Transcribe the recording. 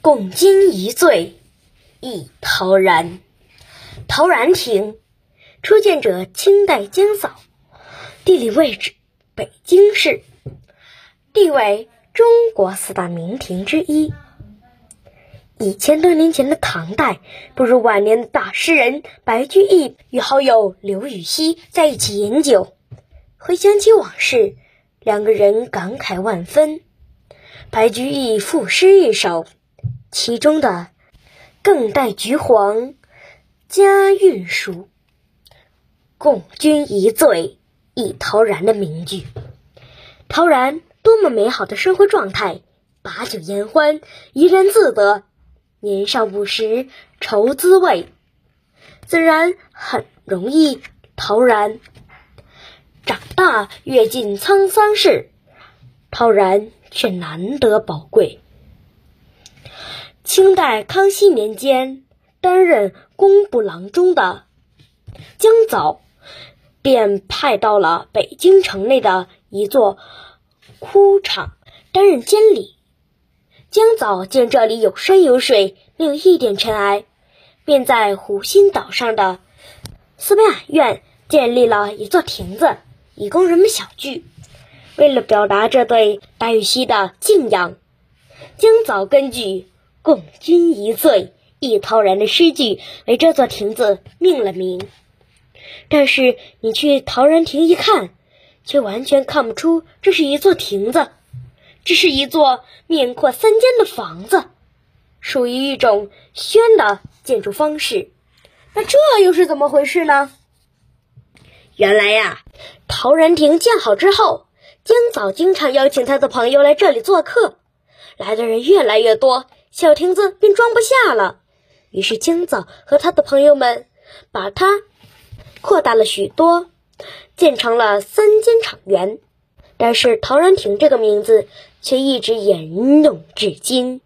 共今一醉忆陶然。陶然亭，初建者清代江嫂，地理位置北京市，地位中国四大名亭之一。一千多年前的唐代，步入晚年的大诗人白居易与好友刘禹锡在一起饮酒，回想起往事，两个人感慨万分。白居易赋诗一首，其中的“更待橘黄佳韵熟，共君一醉一陶然”的名句。陶然多么美好的生活状态，把酒言欢，怡然自得。年少不识愁滋味，自然很容易陶然。长大阅尽沧桑事，陶然却难得宝贵。清代康熙年间，担任工部郎中的江藻，便派到了北京城内的一座枯厂担任监理。江藻见这里有山有水，没有一点尘埃，便在湖心岛上的四边矮院建立了一座亭子，以供人们小聚。为了表达这对白羽溪的敬仰，江藻根据“共君一醉一陶然”的诗句，为这座亭子命了名。但是你去陶然亭一看，却完全看不出这是一座亭子。这是一座面阔三间的房子，属于一种轩的建筑方式。那这又是怎么回事呢？原来呀，陶然亭建好之后，江藻经常邀请他的朋友来这里做客，来的人越来越多，小亭子便装不下了。于是江藻和他的朋友们把它扩大了许多，建成了三间厂园。但是陶然亭这个名字却一直沿用至今。